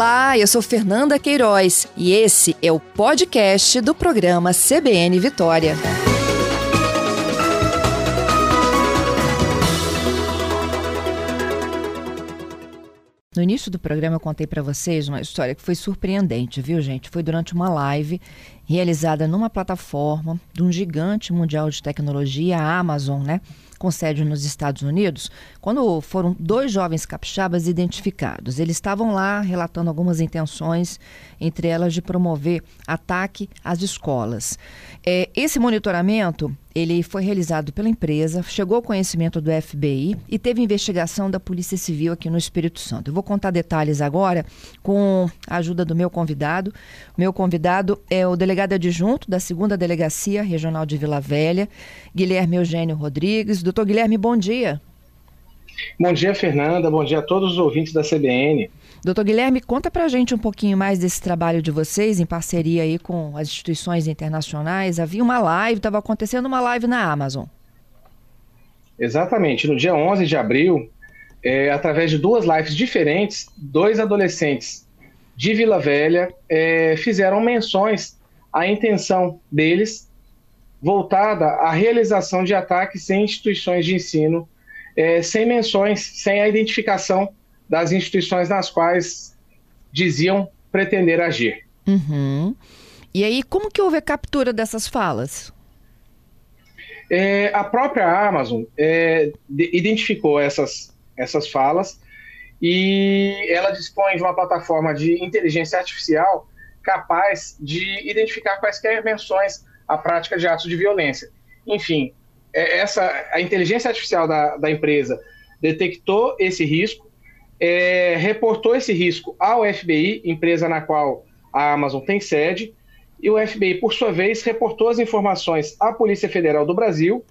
Olá, eu sou Fernanda Queiroz e esse é o podcast do programa CBN Vitória. No início do programa eu contei para vocês uma história que foi surpreendente, viu, gente? Foi durante uma live realizada numa plataforma de um gigante mundial de tecnologia, a Amazon, né? Com sede nos Estados Unidos, quando foram dois jovens capixabas identificados. Eles estavam lá relatando algumas intenções, entre elas de promover ataque às escolas. É, esse monitoramento ele foi realizado pela empresa, chegou ao conhecimento do FBI e teve investigação da Polícia Civil aqui no Espírito Santo. Eu vou contar detalhes agora com a ajuda do meu convidado. Meu convidado é o delegado adjunto da segunda Delegacia Regional de Vila Velha, Guilherme Eugênio Rodrigues. Doutor Guilherme, bom dia. Bom dia, Fernanda. Bom dia a todos os ouvintes da CBN. Doutor Guilherme, conta pra gente um pouquinho mais desse trabalho de vocês em parceria aí com as instituições internacionais. Havia uma live, estava acontecendo uma live na Amazon. Exatamente. No dia 11 de abril, é, através de duas lives diferentes, dois adolescentes de Vila Velha é, fizeram menções à intenção deles voltada à realização de ataques em instituições de ensino, é, sem menções, sem a identificação das instituições nas quais diziam pretender agir. Uhum. E aí, como que houve a captura dessas falas? É, a própria Amazon é, de, identificou essas, essas falas e ela dispõe de uma plataforma de inteligência artificial capaz de identificar quaisquer menções à prática de atos de violência. Enfim, essa, a inteligência artificial da, da empresa detectou esse risco é, reportou esse risco ao FBI, empresa na qual a Amazon tem sede, e o FBI, por sua vez, reportou as informações à Polícia Federal do Brasil,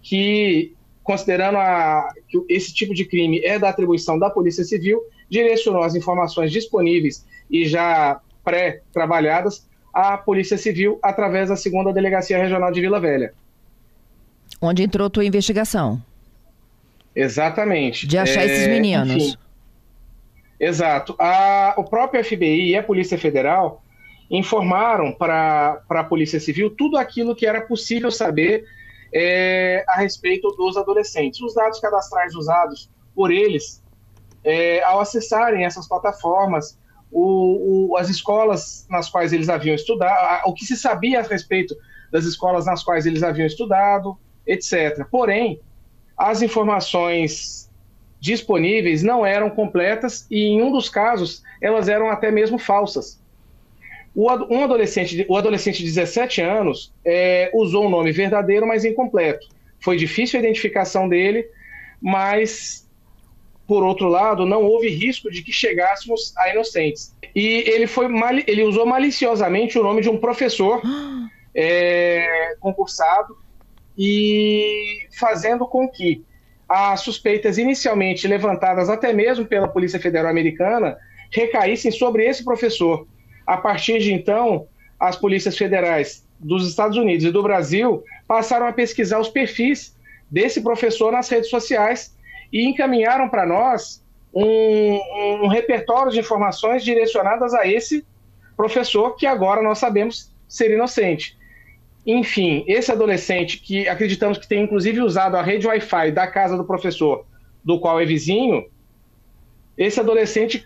que, considerando a, que esse tipo de crime é da atribuição da Polícia Civil, direcionou as informações disponíveis e já pré-trabalhadas à Polícia Civil através da segunda Delegacia Regional de Vila Velha. Onde entrou tua investigação? Exatamente. De achar é, esses meninos. Enfim, Exato. A, o próprio FBI e a Polícia Federal informaram para a Polícia Civil tudo aquilo que era possível saber é, a respeito dos adolescentes. Os dados cadastrais usados por eles é, ao acessarem essas plataformas, o, o, as escolas nas quais eles haviam estudado, o que se sabia a respeito das escolas nas quais eles haviam estudado, etc. Porém, as informações disponíveis não eram completas e, em um dos casos, elas eram até mesmo falsas. O, um adolescente, o adolescente de 17 anos é, usou o um nome verdadeiro, mas incompleto. Foi difícil a identificação dele, mas, por outro lado, não houve risco de que chegássemos a inocentes. E ele, foi ele usou maliciosamente o nome de um professor é, concursado e fazendo com que as suspeitas inicialmente levantadas até mesmo pela Polícia Federal Americana recaíssem sobre esse professor. A partir de então, as polícias federais dos Estados Unidos e do Brasil passaram a pesquisar os perfis desse professor nas redes sociais e encaminharam para nós um, um, repertório de informações direcionadas a esse professor que agora nós sabemos ser inocente. Enfim, esse adolescente que acreditamos que tem inclusive usado a rede Wi-Fi da casa do professor, do qual é vizinho, esse adolescente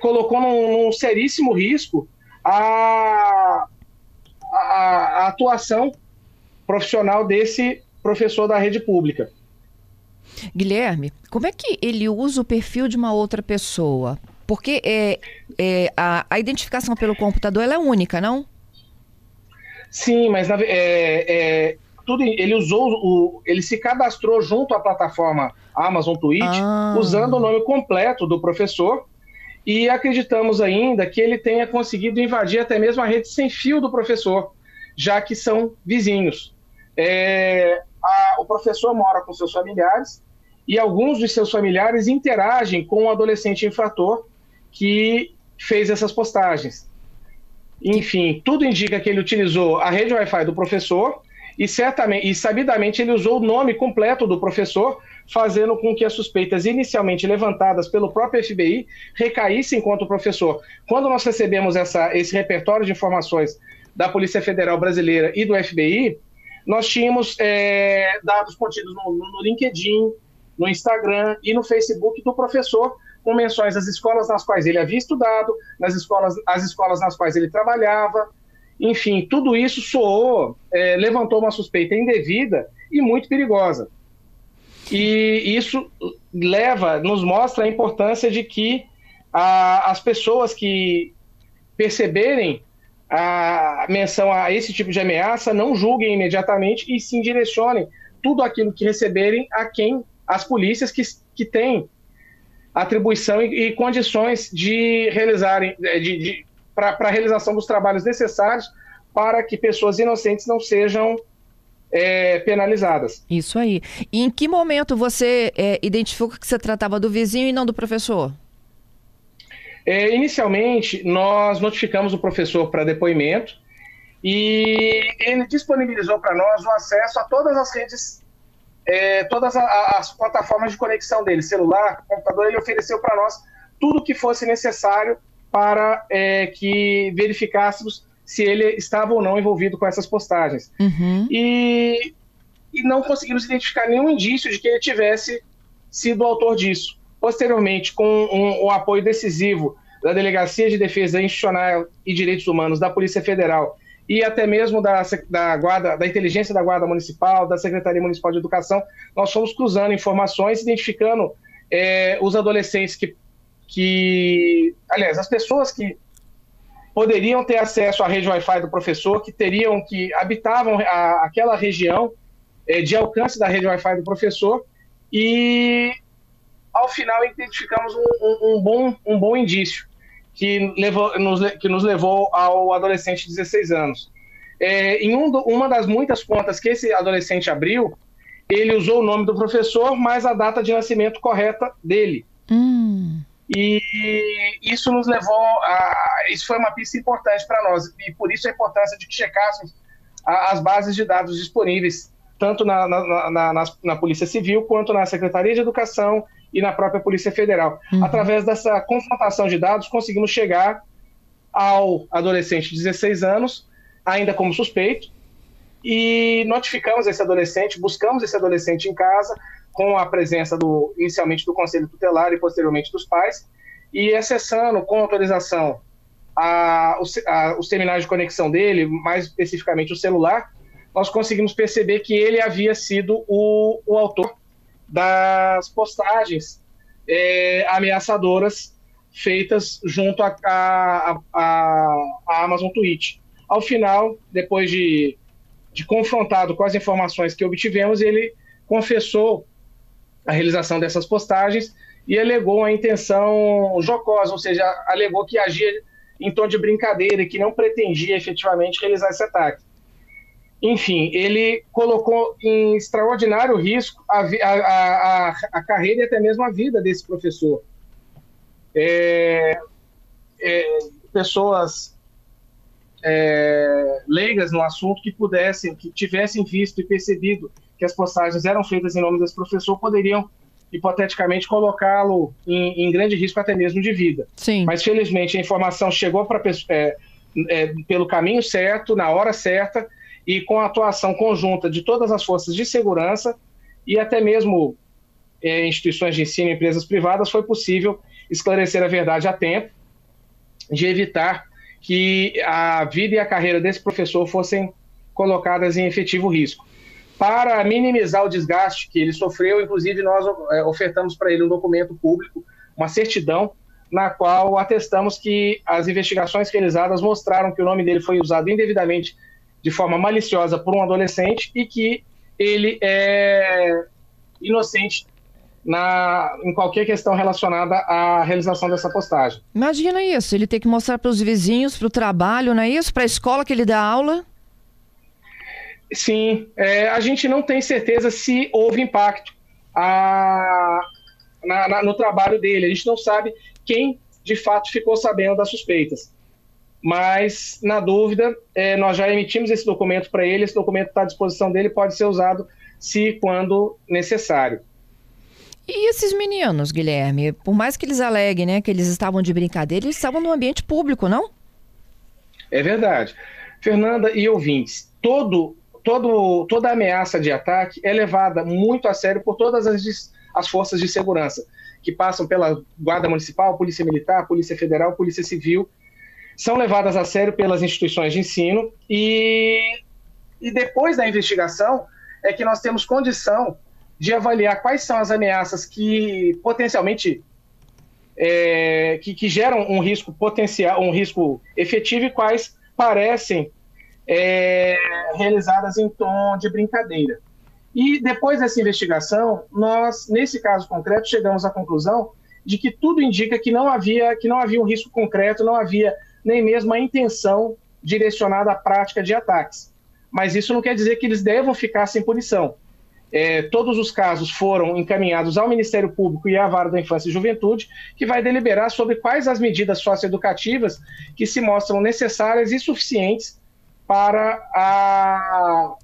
colocou num, num seríssimo risco a, a, a atuação profissional desse professor da rede pública. Guilherme, como é que ele usa o perfil de uma outra pessoa? Porque é, é, a, a identificação pelo computador é única, não? Sim, mas é, é, tudo, ele usou o. Ele se cadastrou junto à plataforma Amazon Twitch, ah. usando o nome completo do professor. E acreditamos ainda que ele tenha conseguido invadir até mesmo a rede sem fio do professor, já que são vizinhos. É, a, o professor mora com seus familiares e alguns de seus familiares interagem com o adolescente infrator que fez essas postagens. Enfim, tudo indica que ele utilizou a rede Wi-Fi do professor e certamente e sabidamente ele usou o nome completo do professor, fazendo com que as suspeitas inicialmente levantadas pelo próprio FBI recaíssem contra o professor. Quando nós recebemos essa, esse repertório de informações da Polícia Federal Brasileira e do FBI, nós tínhamos é, dados contidos no, no LinkedIn, no Instagram e no Facebook do professor, com menções às escolas nas quais ele havia estudado, nas escolas, as escolas nas quais ele trabalhava. Enfim, tudo isso soou, é, levantou uma suspeita indevida e muito perigosa. E isso leva, nos mostra a importância de que a, as pessoas que perceberem a menção a esse tipo de ameaça não julguem imediatamente e sim direcionem tudo aquilo que receberem a quem as polícias que, que têm atribuição e, e condições de realizarem de, de para a realização dos trabalhos necessários para que pessoas inocentes não sejam é, penalizadas. Isso aí. E em que momento você é, identificou que você tratava do vizinho e não do professor? É, inicialmente, nós notificamos o professor para depoimento e ele disponibilizou para nós o acesso a todas as redes, é, todas as plataformas de conexão dele, celular, computador. Ele ofereceu para nós tudo o que fosse necessário para é, que verificássemos se ele estava ou não envolvido com essas postagens. Uhum. E, e não conseguimos identificar nenhum indício de que ele tivesse sido o autor disso. Posteriormente, com um, o apoio decisivo da Delegacia de Defesa Institucional e Direitos Humanos da Polícia Federal e até mesmo da, da, guarda, da inteligência da Guarda Municipal, da Secretaria Municipal de Educação, nós fomos cruzando informações, identificando é, os adolescentes que, que, aliás, as pessoas que poderiam ter acesso à rede Wi-Fi do professor, que teriam, que habitavam a, aquela região é, de alcance da rede Wi-Fi do professor, e ao final identificamos um, um, um bom, um bom indício que, levou, nos, que nos levou ao adolescente de 16 anos. É, em um do, uma das muitas contas que esse adolescente abriu, ele usou o nome do professor, mais a data de nascimento correta dele. Hum. E isso nos levou a. Isso foi uma pista importante para nós, e por isso a importância de que checássemos as bases de dados disponíveis, tanto na, na, na, na, Polícia Civil quanto na Secretaria de Educação e na própria Polícia Federal. Uhum. Através dessa confrontação de dados, conseguimos chegar ao adolescente de 16 anos, ainda como suspeito, e notificamos esse adolescente, buscamos esse adolescente em casa, com a presença do inicialmente do Conselho Tutelar e posteriormente dos pais, e acessando com autorização a, os, a, os terminais de conexão dele, mais especificamente o celular, nós conseguimos perceber que ele havia sido o, o autor das postagens é, ameaçadoras feitas junto à Amazon Twitch. Ao final, depois de, de confrontado com as informações que obtivemos, ele confessou a realização dessas postagens e alegou a intenção jocosa, ou seja, alegou que agia em tom de brincadeira e que não pretendia efetivamente realizar esse ataque. Enfim, ele colocou em extraordinário risco a, a, a, a carreira e até mesmo a vida desse professor. É, é, pessoas é, leigas no assunto que pudessem, que tivessem visto e percebido que as postagens eram feitas em nome desse professor poderiam hipoteticamente colocá-lo em, em, grande risco até mesmo de vida. Sim. Mas felizmente a informação chegou para é, é, pelo caminho certo, na hora certa e com a atuação conjunta de todas as forças de segurança e até mesmo é, instituições de ensino, empresas privadas, foi possível esclarecer a verdade a tempo de evitar que a vida e a carreira desse professor fossem colocadas em efetivo risco para minimizar o desgaste que ele sofreu. Inclusive, nós é, ofertamos para ele um documento público, uma certidão, na qual atestamos que as investigações realizadas mostraram que o nome dele foi usado indevidamente de forma maliciosa por um adolescente e que ele é inocente na, em qualquer questão relacionada à realização dessa postagem. Imagina isso, ele ter que mostrar para os vizinhos, para o trabalho, não é isso? Para a escola que ele dá aula? Sim, é, a gente não tem certeza se houve impacto a, na, na, no trabalho dele. A gente não sabe quem de fato ficou sabendo das suspeitas. Mas, na dúvida, é, nós já emitimos esse documento para ele, esse documento está à disposição dele, pode ser usado se quando necessário. E esses meninos, Guilherme, por mais que eles aleguem né, que eles estavam de brincadeira, eles estavam no ambiente público, não? É verdade. Fernanda e ouvintes, todo, todo, toda ameaça de ataque é levada muito a sério por todas as, as forças de segurança, que passam pela Guarda Municipal, Polícia Militar, Polícia Federal, Polícia Civil, são levadas a sério pelas instituições de ensino e, e depois da investigação é que nós temos condição de avaliar quais são as ameaças que potencialmente é, que, que, geram um risco potencial, um risco efetivo e quais parecem é, realizadas em tom de brincadeira. E depois dessa investigação, nós, nesse caso concreto, chegamos à conclusão de que tudo indica que não havia, que não havia um risco concreto, não havia nem mesmo a intenção direcionada à prática de ataques. Mas isso não quer dizer que eles devam ficar sem punição. É, todos os casos foram encaminhados ao Ministério Público e à Vara da Infância e Juventude, que vai deliberar sobre quais as medidas socioeducativas que se mostram necessárias e suficientes para a,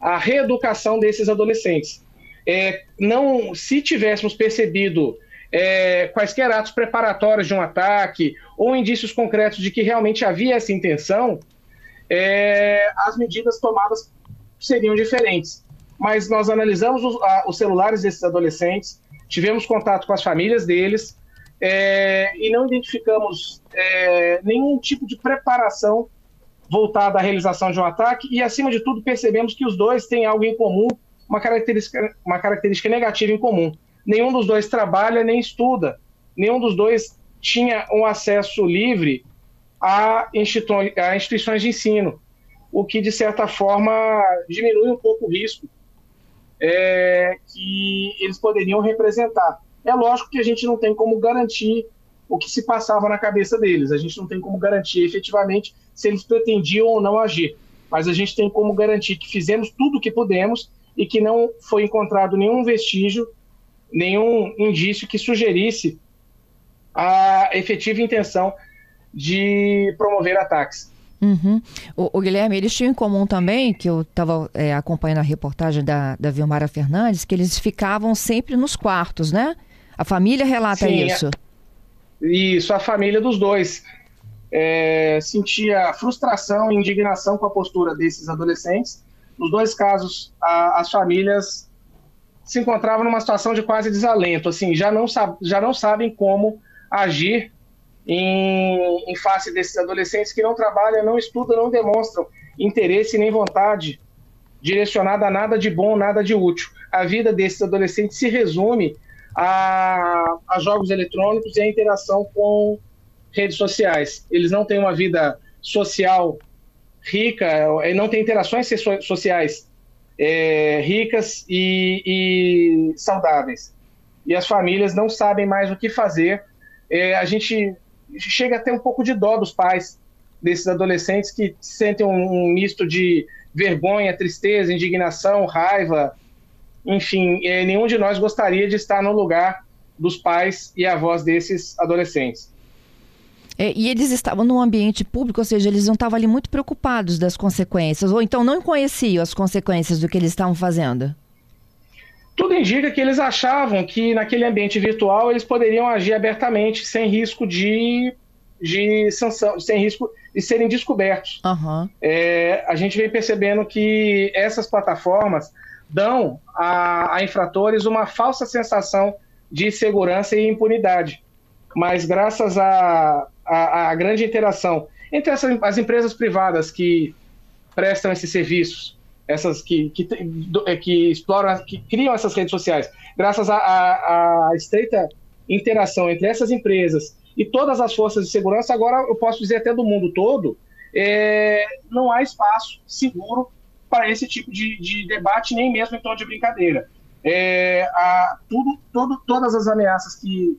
a reeducação desses adolescentes. É, não, se tivéssemos percebido é, quaisquer atos preparatórios de um ataque ou indícios concretos de que realmente havia essa intenção, é, as medidas tomadas seriam diferentes. Mas nós analisamos os, a, os, celulares desses adolescentes, tivemos contato com as famílias deles é, e não identificamos é, nenhum tipo de preparação voltada à realização de um ataque e, acima de tudo, percebemos que os dois têm algo em comum, uma característica, uma característica negativa em comum nenhum dos dois trabalha nem estuda, nenhum dos dois tinha um acesso livre a, institu a instituições de ensino, o que, de certa forma, diminui um pouco o risco é, que eles poderiam representar. É lógico que a gente não tem como garantir o que se passava na cabeça deles, a gente não tem como garantir efetivamente se eles pretendiam ou não agir, mas a gente tem como garantir que fizemos tudo o que pudemos e que não foi encontrado nenhum vestígio nenhum indício que sugerisse a efetiva intenção de promover ataques. Uhum. O, o, Guilherme, eles tinham em comum também, que eu estava é, acompanhando a reportagem da, da Vilmara Fernandes, que eles ficavam sempre nos quartos, né? A família relata Sim, isso. É, isso, a família dos dois. É, sentia frustração e indignação com a postura desses adolescentes. Nos dois casos, a, as famílias se encontravam numa situação de quase desalento, assim, já não, já não sabem como agir em, em face desses adolescentes que não trabalham, não estudam, não demonstram interesse nem vontade direcionada a nada de bom, nada de útil. A vida desses adolescentes se resume a, a jogos eletrônicos e a interação com redes sociais. Eles não têm uma vida social rica, não têm interações sociais é, ricas e, e, saudáveis. E as famílias não sabem mais o que fazer. É, a gente chega a ter um pouco de dó dos pais desses adolescentes que sentem um, um misto de vergonha, tristeza, indignação, raiva. Enfim, é, nenhum de nós gostaria de estar no lugar dos pais e avós desses adolescentes. É, e eles estavam num ambiente público, ou seja, eles não estavam ali muito preocupados das consequências, ou então não conheciam as consequências do que eles estavam fazendo. Tudo indica que eles achavam que naquele ambiente virtual eles poderiam agir abertamente, sem risco de, de sanção, sem risco de serem descobertos. Uhum. É, a gente vem percebendo que essas plataformas dão a, a infratores uma falsa sensação de segurança e impunidade. Mas graças a, a, a grande interação entre essas, as empresas privadas que prestam esses serviços, essas que, que, é, que exploram, que criam essas redes sociais, graças à estreita interação entre essas empresas e todas as forças de segurança, agora eu posso dizer até do mundo todo, é, não há espaço seguro para esse tipo de, de, debate, nem mesmo em tom de brincadeira. É, a, tudo, todas as ameaças que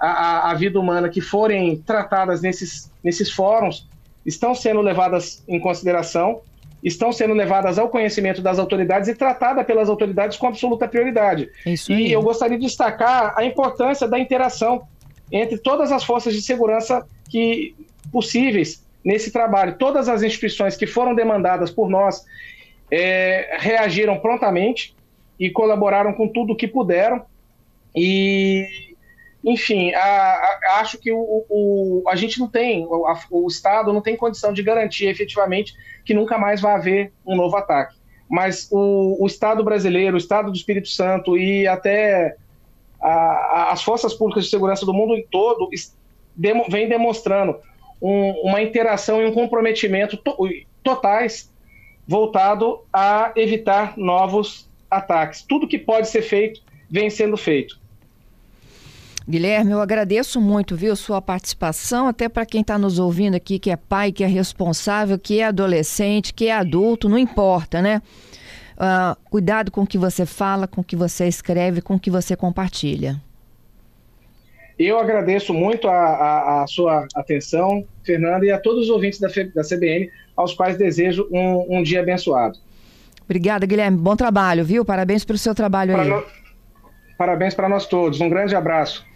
a, a, vida humana que forem tratadas nesses, nesses fóruns estão sendo levadas em consideração, estão sendo levadas ao conhecimento das autoridades e tratadas pelas autoridades com absoluta prioridade. Isso e eu gostaria de destacar a importância da interação entre todas as forças de segurança que possíveis nesse trabalho. Todas as instituições que foram demandadas por nós é, reagiram prontamente e colaboraram com tudo o que puderam. E, enfim, a, a, acho que o, o, a gente não tem, a, o Estado não tem condição de garantir efetivamente que nunca mais vai haver um novo ataque. Mas o, o Estado brasileiro, o Estado do Espírito Santo e até as forças públicas de segurança do mundo todo vem demonstrando um, uma interação e um comprometimento to, totais voltado a evitar novos ataques. Tudo que pode ser feito vem sendo feito. Guilherme, eu agradeço muito, viu, sua participação, até para quem está nos ouvindo aqui, que é pai, que é responsável, que é adolescente, que é adulto, não importa, né? Uh, cuidado com o que você fala, com o que você escreve, com o que você compartilha. Eu agradeço muito a, a, a sua atenção, Fernanda, e a todos os ouvintes da, da CBN, aos quais desejo um, um dia abençoado. Obrigada, Guilherme. Bom trabalho, viu? Parabéns pelo seu trabalho pra aí. No... Parabéns para nós todos. Um grande abraço.